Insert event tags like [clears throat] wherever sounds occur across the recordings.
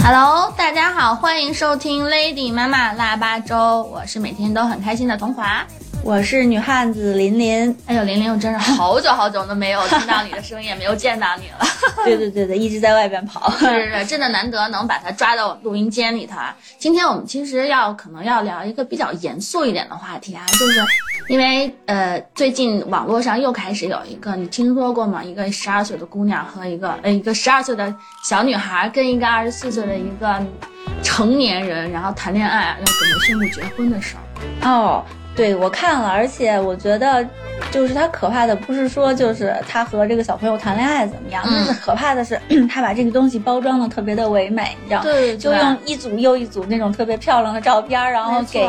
Hello，大家好，欢迎收听 Lady 妈妈腊八粥，我是每天都很开心的童华。我是女汉子琳琳。哎呦，琳琳，我真是好久好久都没有 [laughs] 听到你的声音，也没有见到你了。[laughs] 对对对对，一直在外边跑。是是是，真的难得能把他抓到录音间里头啊。今天我们其实要可能要聊一个比较严肃一点的话题啊，就是因为呃，最近网络上又开始有一个，你听说过吗？一个十二岁的姑娘和一个呃一个十二岁的小女孩跟一个二十四岁的一个成年人，然后谈恋爱，要准备宣布结婚的事儿。哦，对，我看了，而且我觉得，就是他可怕的不是说就是他和这个小朋友谈恋爱怎么样，嗯但是可怕的是 [clears throat] 他把这个东西包装的特别的唯美，你知道吗？对就用一组又一组那种特别漂亮的照片，然后给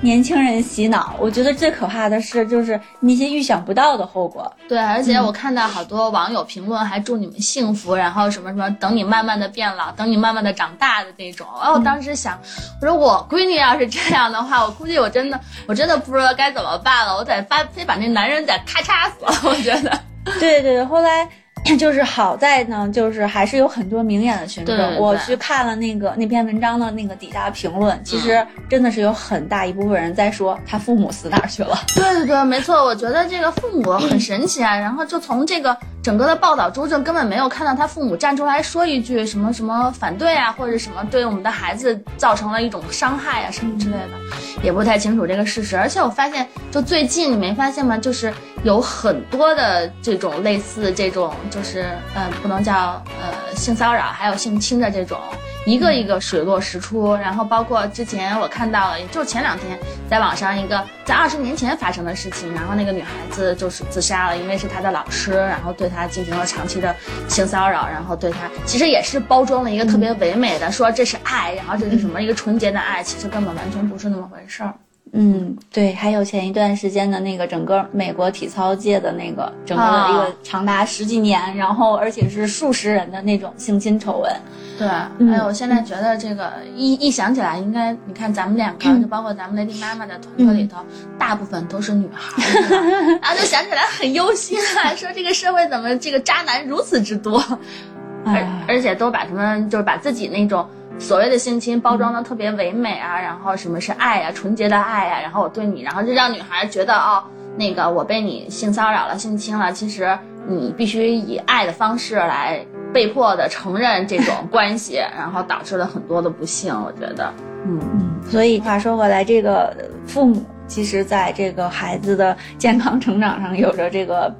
年轻人洗脑。我觉得最可怕的是，就是那些预想不到的后果。对，而且我看到好多网友评论，还祝你们幸福，然后什么什么，等你慢慢的变老，等你慢慢的长大的那种。然后我当时想，我说我闺女要是这样的话，我估计我真的，我真的不知道该怎么办了，我得发非把那男人得咔嚓死了，我觉得。[laughs] 对对对，后来 [clears throat] 就是好在呢，就是还是有很多明眼的群众。我去看了那个那篇文章的那个底下评论，其实真的是有很大一部分人在说他父母死哪儿去了。[laughs] 对对对，没错，我觉得这个父母很 [clears throat] 神奇啊。然后就从这个整个的报道中，就根本没有看到他父母站出来说一句什么什么反对啊，或者什么对我们的孩子造成了一种伤害啊什么之类的，也不太清楚这个事实。而且我发现，就最近你没发现吗？就是有很多的这种类似这种，就是呃，不能叫呃性骚扰，还有性侵的这种。一个一个水落石出，然后包括之前我看到了，就前两天在网上一个在二十年前发生的事情，然后那个女孩子就是自杀了，因为是她的老师，然后对她进行了长期的性骚扰，然后对她其实也是包装了一个特别唯美的，说这是爱，然后这是什么一个纯洁的爱，其实根本完全不是那么回事儿。嗯，对，还有前一段时间的那个整个美国体操界的那个整个的一啊个长达十几年，然后而且是数十人的那种性侵丑闻。对，嗯还有我现在觉得这个一一想起来，应该你看咱们两个，就包括咱们 Lady 妈妈的团队里头，大部分都是女孩 [laughs] 然后就想起来很忧心啊，说这个社会怎么这个渣男如此之多，[laughs] 而哎，而且都把他们就是把自己那种。所谓的性侵包装的特别唯美啊，然后什么是爱呀、纯洁的爱呀、然后我对你，然后就让女孩觉得哦，那个我被你性骚扰了、性侵了，其实你必须以爱的方式来被迫的承认这种关系，[laughs] 然后导致了很多的不幸。我觉得，嗯，嗯，所以话说回来，这个父母其实在这个孩子的健康成长上有着这个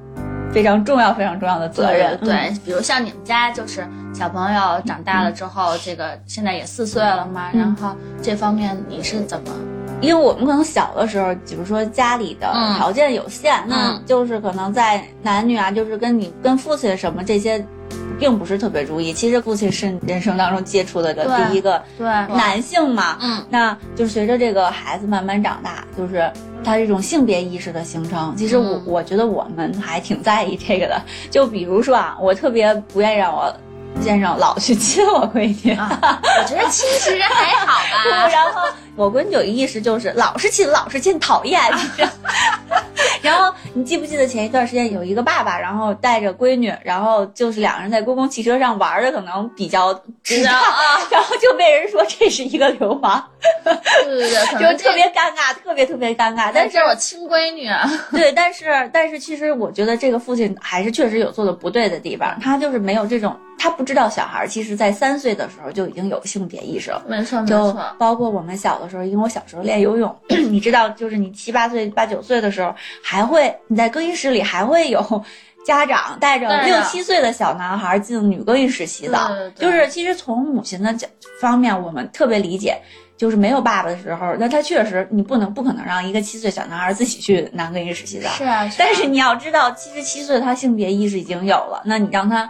非常重要、非常重要的责任。对，嗯比如像你们家就是小朋友长大了之后，这个现在也四岁了嘛，嗯然后这方面你是怎么？因为我们可能小的时候，比如说家里的嗯条件有限，那嗯就是可能在男女啊，就是跟你跟父亲什么这些，并不是特别注意。其实父亲是人生当中接触的的第一个对，男性嘛，嗯，那就随着这个孩子慢慢长大，就是他这种性别意识的形成，其实我、嗯我觉得我们还挺在意这个的。就比如说啊，我特别不愿意让我先生老去亲我闺女，啊，我觉得亲其实还好吧。[laughs] 然后我闺女有一意识就是老是亲，老是亲，讨厌。[laughs] 然后你记不记得前一段时间有一个爸爸，然后带着闺女，然后就是两个人在公共汽车上玩的可能比较智障，啊，然后就被人说这是一个流氓，对对对，就特别尴尬，特别特别尴尬。但是我亲闺女，对，但是但是其实我觉得这个父亲还是确实有做的不对的地方，他就是没有这种，他不知道小孩儿其实在三岁的时候就已经有性别意识了。没错没错，包括我们小的时候，因为我小时候练游泳，[clears throat] 你知道，就是你七八岁、八九岁的时候，还会你在更衣室里还会有 [laughs] 家长带着六七岁的小男孩进女更衣室洗澡，就是其实从母亲的角方面，我们特别理解。就是没有爸爸的时候，那他确实你不能不可能让一个七岁小男孩自己去男更衣室洗澡。是啊，但是你要知道，七十七岁他性别意识已经有了，那你让他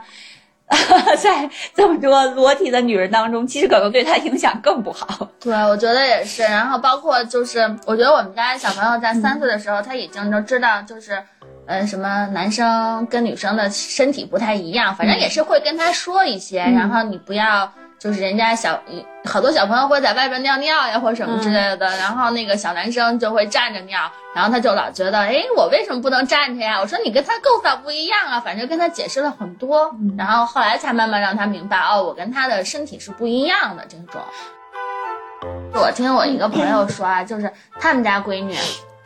[laughs] 在这么多裸体的女人当中，其实可能对她影响更不好。对，我觉得也是。然后包括就是，我觉得我们家小朋友在三岁的时候，他已经都知道，就是，呃，什么男生跟女生的身体不太一样，反正也是会跟他说一些。嗯然后你不要就是人家小好多小朋友会在外边尿尿呀，或什么之类的，然后那个小男生就会站着尿，然后他就老觉得，哎，我为什么不能站着呀？我说你跟他构造不一样啊，反正跟他解释了很多，然后后来才慢慢让他明白，哦，我跟他的身体是不一样的这种。我听我一个朋友说啊，就是他们家闺女，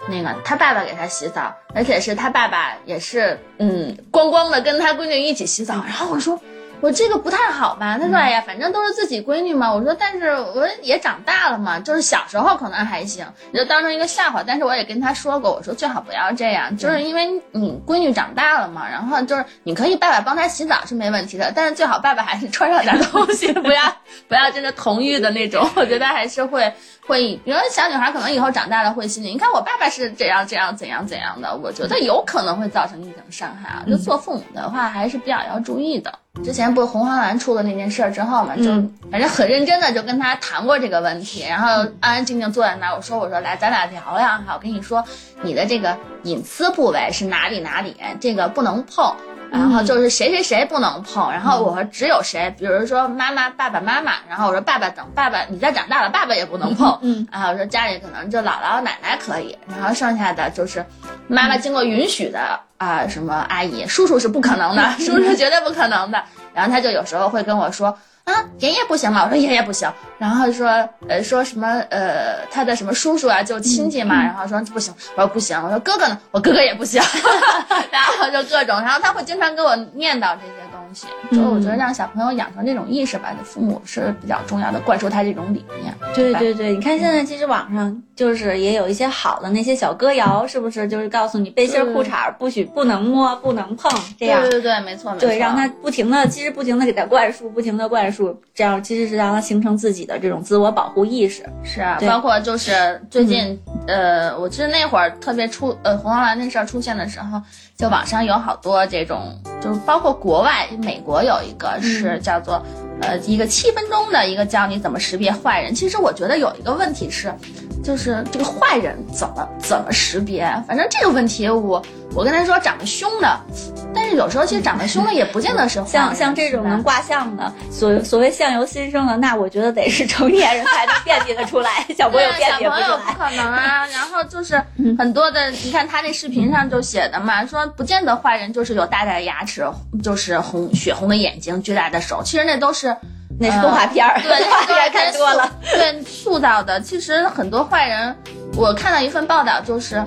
那个他爸爸给他洗澡，而且是他爸爸也是，嗯，光光的跟他闺女一起洗澡。然后我说，我这个不太好吧？他说，哎呀，反正都是自己闺女嘛。我说，但是我也长大了嘛，就是小时候可能还行，你就当成一个笑话。但是我也跟他说过，我说最好不要这样，就是因为你闺女长大了嘛，然后就是你可以爸爸帮她洗澡是没问题的，但是最好爸爸还是穿上点东西，[laughs] 不要不要真的同浴的那种。我觉得还是会。会，比如小女孩可能以后长大了会心里，你看我爸爸是这样这样怎样怎样的，我觉得有可能会造成一种伤害啊。就做父母的话，还是比较要注意的。之前不是红黄蓝出了那件事儿之后嘛，就反正很认真的就跟他谈过这个问题，然后安安静静坐在那儿，我说我说来咱俩聊聊哈，我跟你说你的这个隐私部位是哪里哪里，这个不能碰。然后就是谁谁谁不能碰，然后我说只有谁，比如说妈妈、爸爸妈妈，然后我说爸爸等爸爸你再长大了，爸爸也不能碰，嗯，然后我说家里可能就姥姥奶奶可以，然后剩下的就是妈妈经过允许的啊，什么阿姨、叔叔是不可能的，[laughs] 叔叔绝对不可能的，然后他就有时候会跟我说。啊，爷爷不行吗？我说爷爷不行，然后说呃说什么呃他的什么叔叔啊就亲戚嘛，然后说不行，我说不行，我说哥哥呢？我哥哥也不行，[laughs] 然后就各种，然后他会经常给我念叨这些东西，就我觉得让小朋友养成这种意识吧，父母是比较重要的，灌输他这种理念。对对对，你看现在其实网上就是也有一些好的那些小歌谣，是不是就是告诉你背心裤衩不许不能摸不能碰这样？对对对，没错没错。对，让他不停的其实不停的给他灌输，不停的灌输。这样其实是让他形成自己的这种自我保护意识。是啊，包括就是最近，呃，我记得那会儿特别出，呃，红黄蓝那事儿出现的时候，就网上有好多这种，就是包括国外，美国有一个是叫做，呃，一个七分钟的一个教你怎么识别坏人。其实我觉得有一个问题是，就是这个坏人怎么怎么识别？反正这个问题我。我跟他说长得凶的，但是有时候其实长得凶的也不见得是像像这种能卦象的，所所谓相由心生的，那我觉得得是成年人才能辨别得出来，小朋友辨别不出来。小朋友不可能啊。然后就是很多的，你看他那视频上就写的嘛，说不见得坏人就是有大大的牙齿，就是红血红的眼睛，巨大的手，其实那都是那是动画片儿，对，[laughs] 动画片看多了，对塑造的。其实很多坏人，我看到一份报道就是。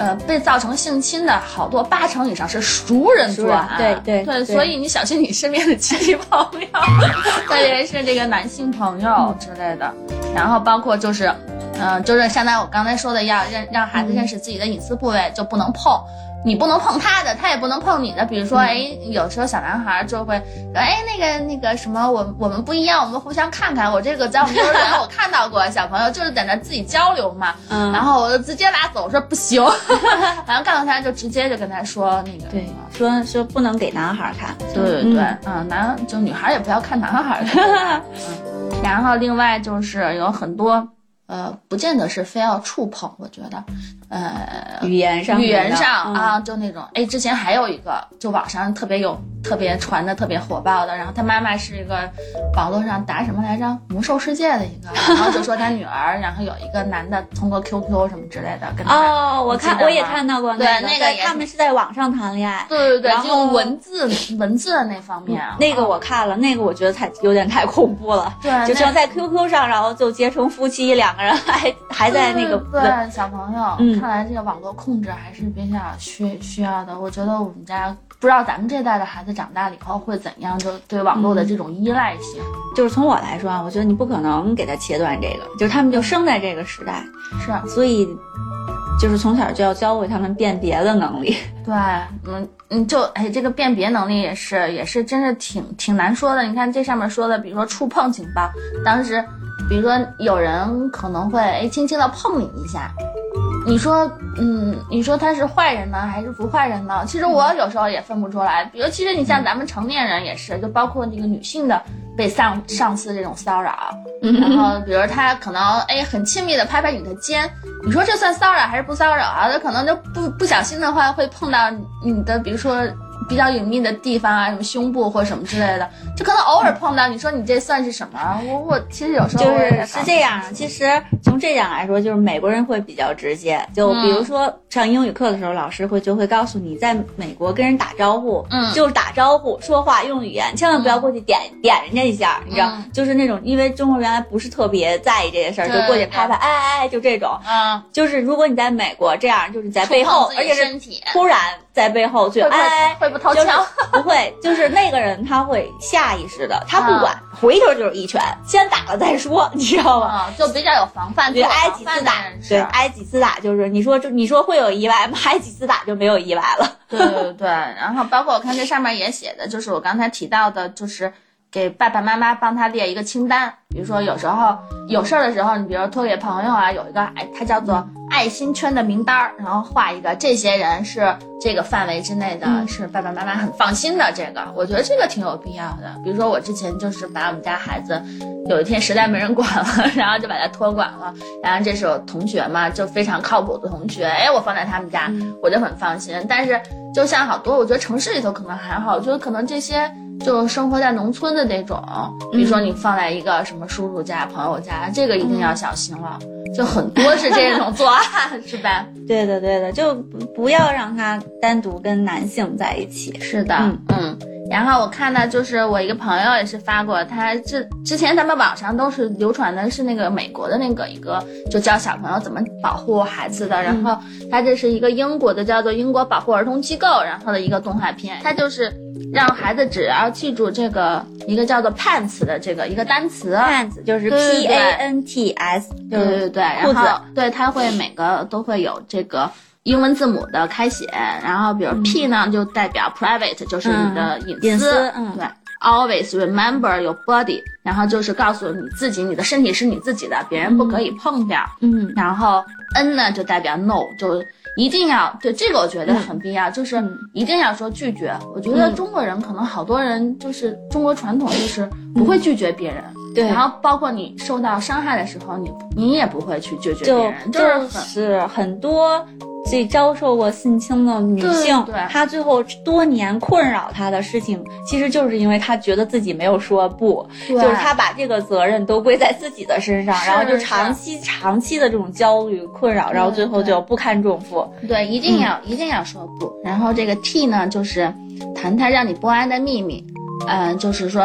呃，被造成性侵的好多八成以上是熟人作案，对对对，所以你小心你身边的亲戚朋友，[laughs] 特别是这个男性朋友之类的，然后包括就是，嗯，就是相当于我刚才说的，要认让孩子认识自己的隐私部位，就不能碰。你不能碰他的，他也不能碰你的。比如说，哎，有时候小男孩就会，哎，那个那个什么，我我们不一样，我们互相看看。我这个在我们幼儿园 [laughs] 我看到过小朋友就是在那自己交流嘛，嗯，然后我就直接拉走，说不行，[laughs] 然后告诉他就直接就跟他说那个，对，说说不能给男孩看，对对对，嗯，男就女孩也不要看男孩的，[laughs] 嗯，然后另外就是有很多。呃，不见得是非要触碰，我觉得，呃，语言上，语言上啊，就那种，哎，之前还有一个，就网上特别有。特别传的特别火爆的，然后他妈妈是一个网络上打什么来着魔兽世界的一个，然后就说他女儿，然后有一个男的通过 QQ 什么之类的跟哦，我看我也看到过，对那个他们是在网上谈恋爱，对对对，然后文字文字的那方面，那个我看了，那个我觉得太有点太恐怖了，对，就像在 QQ 上，然后就结成夫妻，两个人还还在那个对小朋友，看来这个网络控制还是比较需需要的，我觉得我们家。不知道咱们这代的孩子长大了以后会怎样，就对网络的这种依赖性。就是从我来说啊，我觉得你不可能给他切断这个，就是他们就生在这个时代，是，所以就是从小就要教会他们辨别的能力。[laughs] 对，嗯嗯，就哎，这个辨别能力也是也是真是挺挺难说的。你看这上面说的，比如说触碰警报，当时比如说有人可能会哎轻轻的碰你一下。你说，嗯，你说他是坏人呢，还是不坏人呢？其实我有时候也分不出来。比如，其实你像咱们成年人也是，就包括那个女性的被上上司这种骚扰，[laughs] 然后比如他可能哎很亲密的拍拍你的肩，你说这算骚扰还是不骚扰啊？他可能就不不小心的话会碰到你的，比如说比较隐秘的地方啊，什么胸部或者什么之类的，就可能偶尔碰到。你说你这算是什么？我我其实有时候就是是这样。其实从这点来说，就是美国人会比较直接。就比如说上英语课的时候，老师会就会告诉你，在美国跟人打招呼，嗯就是打招呼、说话用语言，千万不要过去点点人家一下，你知道，就是那种因为中国原来不是特别在意这些事儿，就过去拍拍，哎哎哎，就这种。嗯，就是如果你在美国这样，就是在背后，而且是突然在背后去，会不哎，会不掏就是枪？不会，就是那个人他会下意识的，他不管，回头就是一拳，先打了再说，你知道吗？啊，就比较有防范，对，挨几次打对，挨几次打就是你说这你说会有意外吗？挨几次打就没有意外了。[laughs] 对对对，然后包括我看这上面也写的，就是我刚才提到的，就是给爸爸妈妈帮他列一个清单，比如说有时候有事儿的时候，你比如托给朋友啊，有一个哎，他叫做爱心圈的名单儿，然后画一个这些人是这个范围之内的，嗯是爸爸妈妈很放心的。这个我觉得这个挺有必要的。比如说我之前就是把我们家孩子有一天实在没人管了，[laughs] 然后就把他托管了，然后这是我同学嘛，就非常靠谱的同学，哎，我放在他们家，我就很放心。但是就像好多，我觉得城市里头可能还好，就是可能这些就生活在农村的那种，比如说你放在一个什么叔叔家、朋友家，这个一定要小心了。就很多是这种作案，是吧？[laughs] 对的，对的，就不不要让他单独跟男性在一起。是的，嗯嗯。然后我看到，就是我一个朋友也是发过，他之之前咱们网上都是流传的是那个美国的那个一个，就教小朋友怎么保护孩子的。然后他这是一个英国的，叫做英国保护儿童机构，然后的一个动画片，他就是让孩子只要记住这个一个叫做 pants 的这个一个单词 pants 就是对对 P 对 A N T S，对对对，然裤子后对它会每个都会有这个英文字母的开写，然后比如 P 呢、就代表 private，就是你的隐私，隐私嗯。对。Always remember your body，然后就是告诉你自己，你的身体是你自己的，别人不可以碰掉。嗯。然后 N 呢就代表 no，就一定要对这个我觉得很必要，就是嗯一定要说拒绝。我觉得中国人可能好多人就是中国传统就是不会拒绝别人，对然后包括你受到伤害的时候，你你也不会去拒绝别就人，就就是很是很多这遭受过性侵的女性，对对她最后多年困扰她的事情，其实就是因为她觉得自己没有说不，对就是她把这个责任都归在自己的身上，然后就长期长期的这种焦虑困扰，然后最后就不堪重负。对，一定要、一定要说不。然后这个 T 呢，就是谈谈让你不安的秘密，嗯、就是说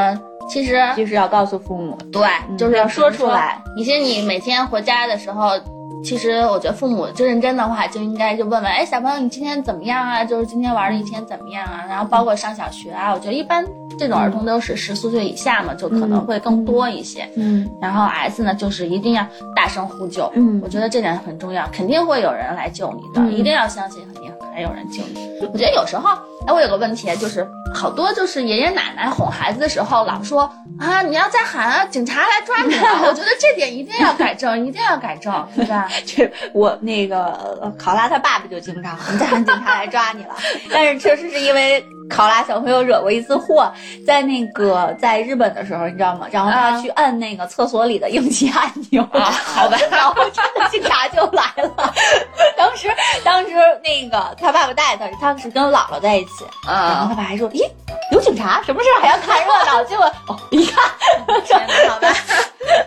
其实就是要告诉父母，对，就是要说出来。你其实你每天回家的时候，其实我觉得父母就认真的话，就应该就问问，哎，小朋友你今天怎么样啊？就是今天玩的一天怎么样啊？然后包括上小学啊，我觉得一般这种儿童都是十四岁以下嘛，就可能会更多一些。嗯然后 S 呢，就是一定要大声呼救，嗯我觉得这点很重要，肯定会有人来救你的，嗯一定要相信肯定还有人救你。我觉得有时候，哎，我有个问题，就是好多就是爷爷奶奶哄孩子的时候，老说啊，你要再喊，警察来抓你了。我觉得这点一定要改正，一定要改正，对吧？[laughs] 这我那个考拉他爸爸就经常，你再喊警察来抓你了。[laughs] 但是确实是因为考拉小朋友惹过一次祸，在那个在日本的时候，你知道吗？然后他啊去按那个厕所里的应急按钮，啊好吧然后真的警察就来了。当时当时那个他爸爸带他，他是跟姥姥在一起，然后嗯，他爸还说：“咦，有警察，什么事儿还要看热闹？”结果哦，一看，好吧，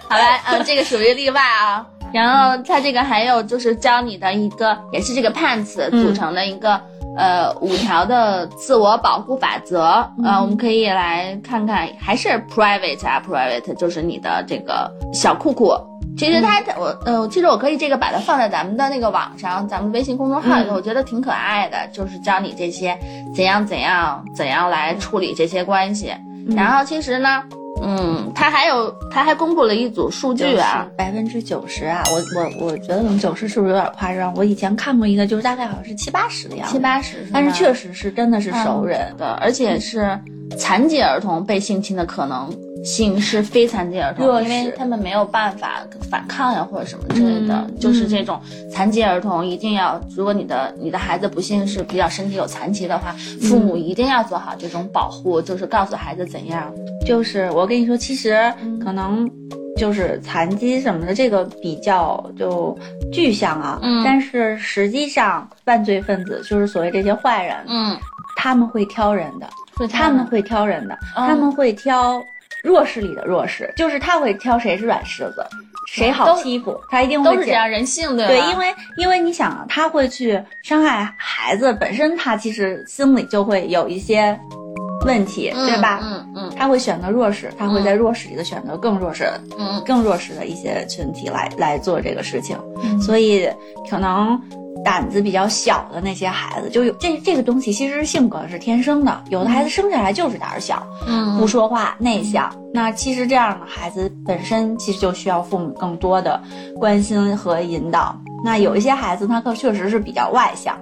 好吧，嗯，这个属于例外啊。然后他这个还有就是教你的一个，也是这个 PANTS 组成的一个、呃五条的自我保护法则。呃，我们可以来看看，还是 private 啊，private 就是你的这个小裤裤。其实它，我呃，其实我可以这个把它放在咱们的那个网上，咱们微信公众号里头，我觉得挺可爱的，就是教你这些怎样怎样怎样来处理这些关系。然后其实呢，嗯，他还有，他还公布了一组数据啊，，百分之九十啊，我我我觉得九十是不是有点夸张？我以前看过一个，就是大概好像是七八十的样子，七八十，但是确实实是真的是熟人。的，而且是残疾儿童被性侵的可能性是非残疾儿童，因为他们没有办法反抗呀或者什么之类的，嗯就是这种残疾儿童一定要，如果你的你的孩子不幸是比较身体有残疾的话，父母一定要做好这种保护，就是告诉孩子怎样。就是我跟你说，其实可能就是残疾什么的，这个比较就具象啊。嗯。但是实际上，犯罪分子就是所谓这些坏人，嗯。他们会挑人的，他们会挑人的，嗯。他们会挑弱势里的弱势，就是他会挑谁是软柿子，谁好欺负，他一定会捡都是这样人性，对吧？对，因为因为你想啊，他会去伤害孩子，本身他其实心里就会有一些问题，嗯对吧？嗯嗯他会选择弱势，他会在弱势里的选择更弱势、嗯更弱势的一些群体来来做这个事情，嗯，所以可能胆子比较小的那些孩子，就有这这个东西其实性格是天生的，有的孩子生下来就是胆儿小，嗯不说话、内向。那其实这样的孩子本身其实就需要父母更多的关心和引导。那有一些孩子他可确实是比较外向。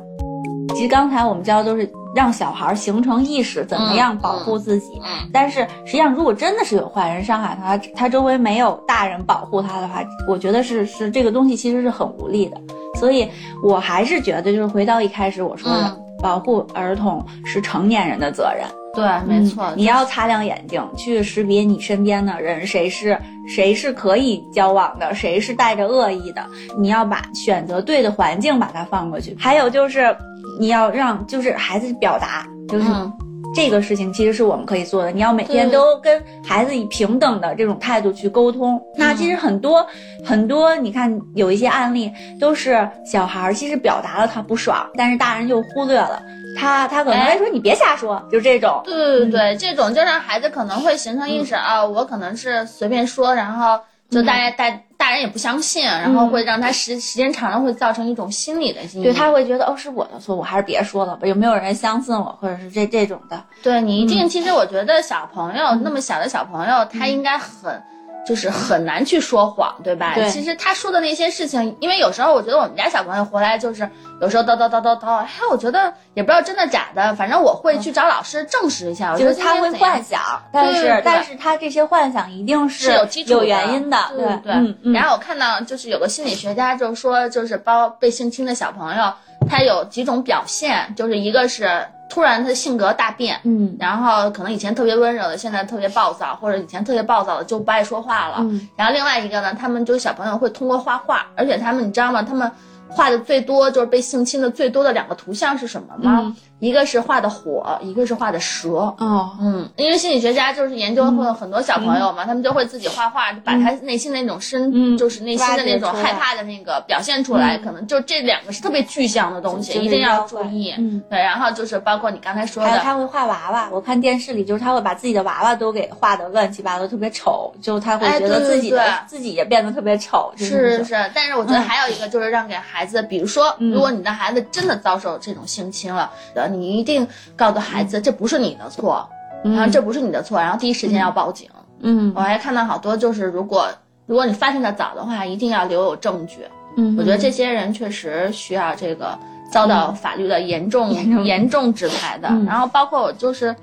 其实刚才我们教的都是让小孩形成意识，怎么样保护自己。嗯但是实际上，如果真的是有坏人伤害他，他周围没有大人保护他的话，我觉得是是这个东西其实是很无力的。所以我还是觉得，就是回到一开始我说的，嗯保护儿童是成年人的责任。对，没错，嗯你要擦亮眼睛去识别你身边的人，谁是谁是可以交往的，谁是带着恶意的。你要把选择对的环境把它放过去。还有就是你要让就是孩子表达，就是嗯这个事情其实是我们可以做的。你要每天都跟孩子以平等的这种态度去沟通。那其实很多很多，你看有一些案例都是小孩儿其实表达了他不爽，但是大人就忽略了他，他可能哎会说你别瞎说，就这种。对对对，这种就让孩子可能会形成意识啊，我可能是随便说，然后就大家大大人也不相信，然后会让他时时间长了会造成一种心理的阴影。对他会觉得哦是我的错，我还是别说了吧，有没有人相信我，或者是这这种的。对你一嗯定，其实我觉得小朋友那么小的小朋友，他应该很。就是很难去说谎，对吧？对其实他说的那些事情，因为有时候我觉得我们家小朋友回来就是有时候叨叨叨叨叨，哎，我觉得也不知道真的假的，反正我会去找老师证实一下。我觉得他会幻想，但是但是他这些幻想一定是有基础有原因的，对对。嗯嗯。然后我看到就是有个心理学家就说，就是包被性侵的小朋友，他有几种表现，就是一个是突然他的性格大变，嗯然后可能以前特别温柔的，现在特别暴躁，或者以前特别暴躁的就不爱说话了。嗯然后另外一个呢，他们就是小朋友会通过画画，而且他们你知道吗？他们画的最多就是被性侵的最多的两个图像是什么吗？嗯一个是画的火，一个是画的蛇。哦。嗯，因为心理学家就是研究会有很多小朋友嘛，他们就会自己画画，把他内心的那种深，嗯。就是内心的那种害怕的那个表现出来。可能就这两个是特别具象的东西，一定要注意。嗯。对，然后就是包括你刚才说的，还有他会画娃娃，我看电视里就是他会把自己的娃娃都给画的乱七八糟，特别丑，就他会哎觉得自己的、对自己也变得特别丑，就是是是，但是我觉得还有一个就是让给孩子，比如说，如果你的孩子真的遭受这种性侵了，呃，你一定告诉孩子这不是你的错，然后这不是你的错，然后第一时间要报警。嗯我还看到好多就是，如果如果你发现的早的话，一定要留有证据。嗯，我觉得这些人确实需要这个遭到法律的严重、严重严重制裁的。嗯然后包括我就是，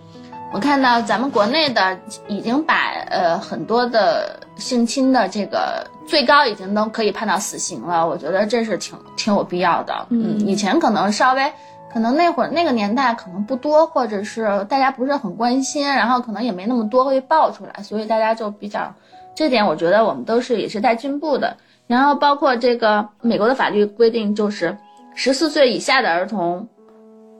我看到咱们国内的已经把呃很多的性侵的这个最高已经都可以判到死刑了，我觉得这是挺挺有必要的。嗯以前可能稍微。可能那会儿那个年代可能不多，或者是大家不是很关心，然后可能也没那么多会爆出来，所以大家就比较，这点我觉得我们都是也是在进步的。然后包括这个美国的法律规定，就是十四岁以下的儿童，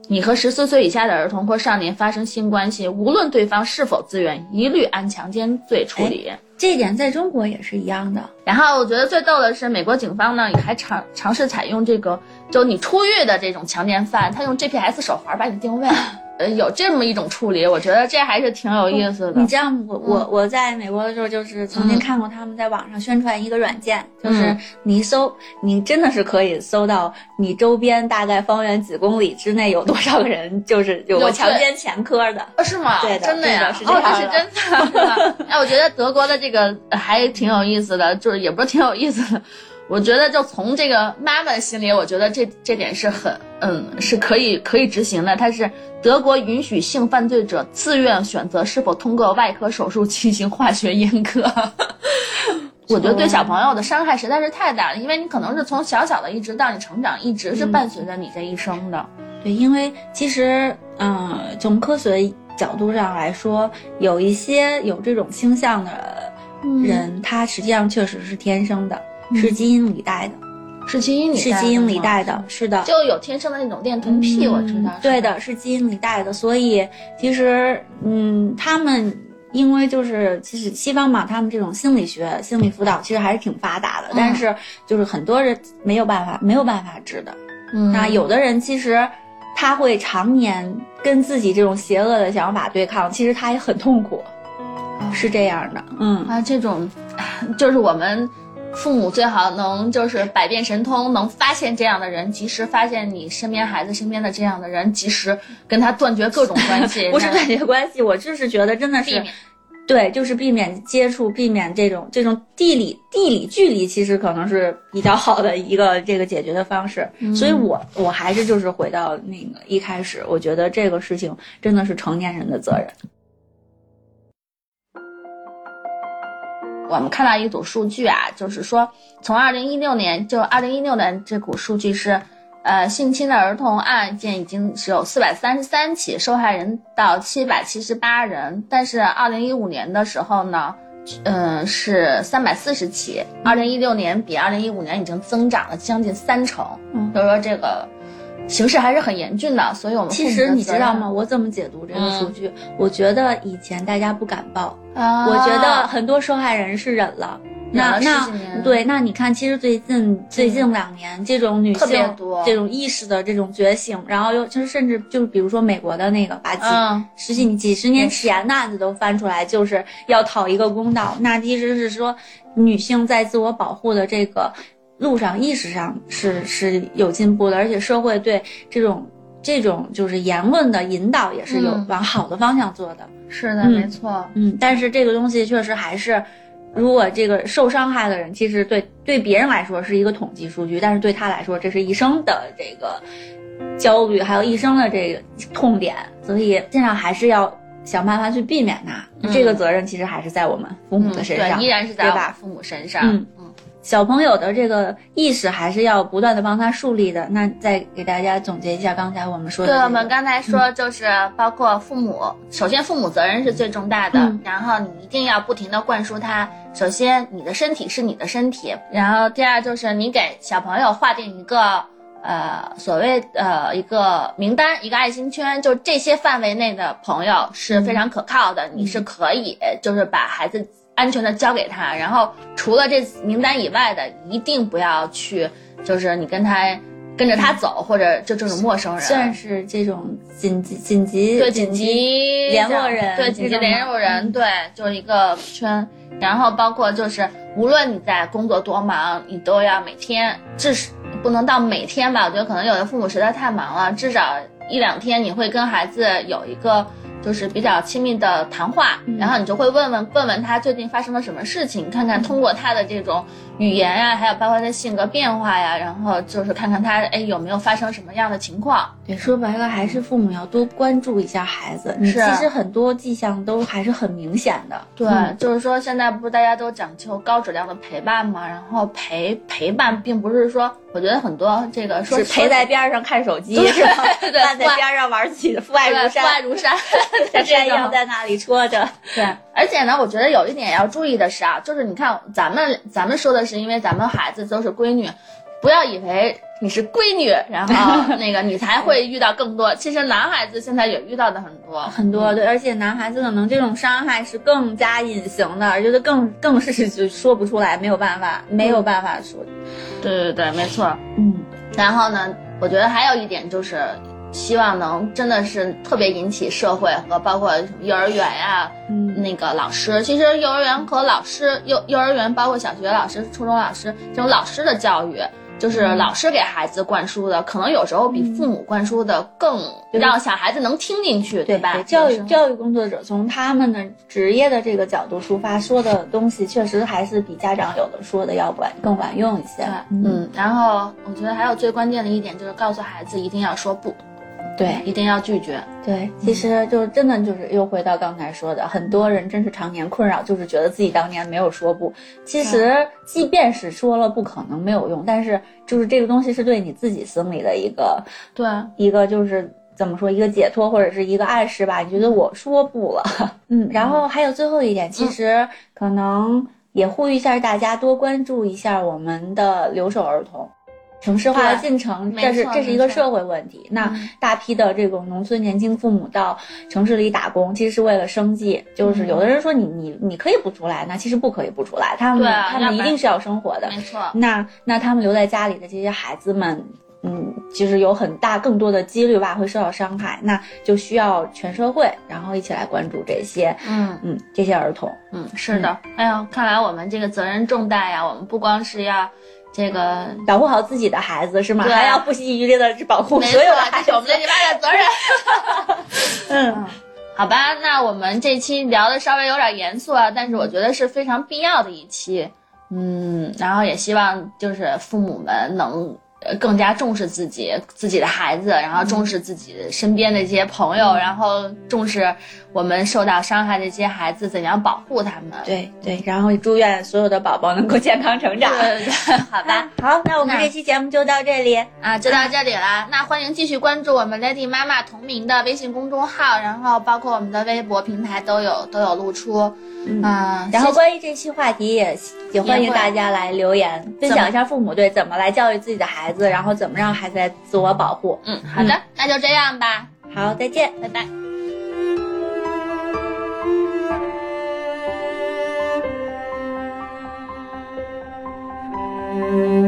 你和十四岁以下的儿童或少年发生性关系，无论对方是否自愿，一律按强奸罪处理。这一点在中国也是一样的。然后我觉得最逗的是，美国警方呢也还尝尝试采用这个，就你出狱的这种强奸犯，他用 GPS 手环把你定位，[laughs] 呃，有这么一种处理，我觉得这还是挺有意思的你。这样？我我我在美国的时候，就是曾经嗯看过他们在网上宣传一个软件，就是嗯你一搜，你真的是可以搜到你周边大概方圆几公里之内有多少个人就是有强奸前科的。哦，是吗？对的真的呀，是这样哦，是真的？[laughs] 哎，我觉得德国的这个还挺有意思的，就是也不是挺有意思的，我觉得就从这个妈妈的心里，我觉得这这点是很，嗯，是可以可以执行的。它是德国允许性犯罪者自愿选择是否通过外科手术进行化学阉割。[laughs] 我觉得对小朋友的伤害实在是太大了，因为你可能是从小小的一直到你成长，一直是伴随着你这一生的。对，因为其实，嗯、从科学角度上来说，有一些有这种倾向的人，他实际上确实是天生的，是基因里带的。是基因里是基因里带的，是的。就有天生的那种恋童癖，我知道嗯。对的，是基因里带的，所以其实，嗯，他们因为就是其实西方嘛，他们这种心理学、心理辅导其实还是挺发达的，嗯但是就是很多人没有办法没有办法治的。嗯，那有的人其实他会常年跟自己这种邪恶的想法对抗，其实他也很痛苦，是这样的。嗯，啊，这种 [laughs] 就是我们父母最好能就是百变神通，能发现这样的人，及时发现你身边孩子身边的这样的人，及时跟他断绝各种关系，[laughs] 不是断绝关系，我就是觉得真的是。[laughs] 对，就是避免接触，避免这种这种地理地理距离，其实可能是比较好的一个这个解决的方式。所以我我还是就是回到那个一开始，我觉得这个事情真的是成年人的责任。我们看到一组数据啊，就是说从二零一六年，就二零一六年这股数据是，呃，性侵的儿童案件已经只有四百三十三起，受害人到七百七十八人，但是二零一五年的时候呢，嗯、是三百四十起，二零一六年比二零一五年已经增长了将近三成，嗯。就是说这个形势还是很严峻的，所以我们其实你知道吗？？我怎么解读这个数据？我觉得以前大家不敢报，啊，我觉得很多受害人是忍了。那那对，那你看，其实最近最近两年，这种女特别性多这种意识的这种觉醒，然后又就是甚至就是比如说美国的那个把几、嗯十几几十年前的案子都翻出来，就是要讨一个公道。那其实是说女性在自我保护的这个路上意识上是是有进步的，而且社会对这种这种就是言论的引导也是有嗯往好的方向做的。是的，嗯没错。嗯，但是这个东西确实还是，如果这个受伤害的人，其实对对别人来说是一个统计数据，但是对他来说，这是一生的这个焦虑，还有一生的这个痛点，所以尽量还是要想办法去避免它。嗯这个责任其实还是在我们父母的身上，对，依然是在对吧我们父母身上。嗯小朋友的这个意识还是要不断的帮他树立的。那再给大家总结一下刚才我们说的、对，这个，我们刚才说就是包括父母，首先父母责任是最重大的，嗯然后你一定要不停的灌输他，首先你的身体是你的身体，然后第二就是你给小朋友划定一个。呃，所谓呃一个名单，一个爱心圈，就这些范围内的朋友是非常可靠的，你是可以就是把孩子安全的交给他，然后除了这名单以外的，一定不要去，就是你跟他跟着他走，或者就这种陌生人，算是这种紧急紧急对紧急联络人对紧急联络人，嗯。对，就是一个圈。然后包括就是，无论你在工作多忙，你都要每天至少不能到每天吧，我觉得可能有的父母实在太忙了，至少一两天你会跟孩子有一个就是比较亲密的谈话，嗯。然后你就会问问问问他最近发生了什么事情，看看通过他的这种语言呀、还有包括他性格变化呀，然后就是看看他哎有没有发生什么样的情况。对，说白了还是父母要多关注一下孩子。你是啊其实很多迹象都还是很明显的。对，嗯就是说现在不是大家都讲求高质量的陪伴嘛，然后陪陪伴并不是说，我觉得很多这个说是陪在边上看手机，[laughs] 对伴 [laughs] 在边上玩自己的父爱如山，父爱如山，像山 [laughs] 一这样在那里戳着。对，而且呢，我觉得有一点要注意的是啊，就是你看咱们咱们说的是因为咱们孩子都是闺女，不要以为你是闺女，然后 [laughs] 那个你才会遇到更多。其实男孩子现在也遇到的很多很多对，而且男孩子可能这种伤害是更加隐形的，而且更更是就说不出来，没有办法，没有办法说。对对对，没错。嗯，然后呢，我觉得还有一点就是，希望能真的是特别引起社会和包括幼儿园呀、嗯那个老师。其实幼儿园和老师，幼幼儿园包括小学老师、初中老师这种老师的教育。就是老师给孩子灌输的，可能有时候比父母灌输的更让小孩子能听进去，对吧？教育教育工作者从他们的职业的这个角度出发，说的东西确实还是比家长有的说的要管更管用一些。对，嗯，然后我觉得还有最关键的一点就是告诉孩子一定要说不，对一定要拒绝。对，其实就真的就是又回到刚才说的，很多人真是常年困扰，就是觉得自己当年没有说不。其实即便是说了不可能没有用，但是就是这个东西是对你自己心里的一个对，一个就是怎么说一个解脱或者是一个暗示吧。你觉得我说不了，[laughs] 嗯，然后还有最后一点，其实可能也呼吁一下大家多关注一下我们的留守儿童。城市化的进程，没这是这是一个社会问题。那嗯大批的这种农村年轻父母到城市里打工，其实是为了生计。就是嗯有的人说你你你可以不出来，那其实不可以不出来，他们他们一定是要生活的。没错，那那他们留在家里的这些孩子们，嗯，其实有很大更多的几率吧会受到伤害，那就需要全社会然后一起来关注这些嗯嗯这些儿童。嗯，是的。哎呀，看来我们这个责任重大呀！我们不光是要这个，保护好自己的孩子是吗？对还要不惜余力的去保护没所有的错，孩子。这是我们这礼拜的责任。[laughs] [laughs] 嗯，好吧，那我们这期聊的稍微有点严肃啊，但是我觉得是非常必要的一期。嗯，然后也希望就是父母们能呃更加重视自己自己的孩子，然后重视自己身边的这些朋友，然后重视我们受到伤害的这些孩子，怎样保护他们。对对，然后祝愿所有的宝宝能够健康成长。对对对，好吧。[laughs] 好，那我们这期节目就到这里。啊，就到这里了。那欢迎继续关注我们 Lady 妈妈同名的微信公众号，然后包括我们的微博平台都有都有露出。嗯啊，然后关于这期话题也也欢迎大家来留言，分享一下父母对怎么来教育自己的孩子，然后怎么让孩子来自我保护。嗯，好的，那就这样吧，好，再见。拜拜。Amen.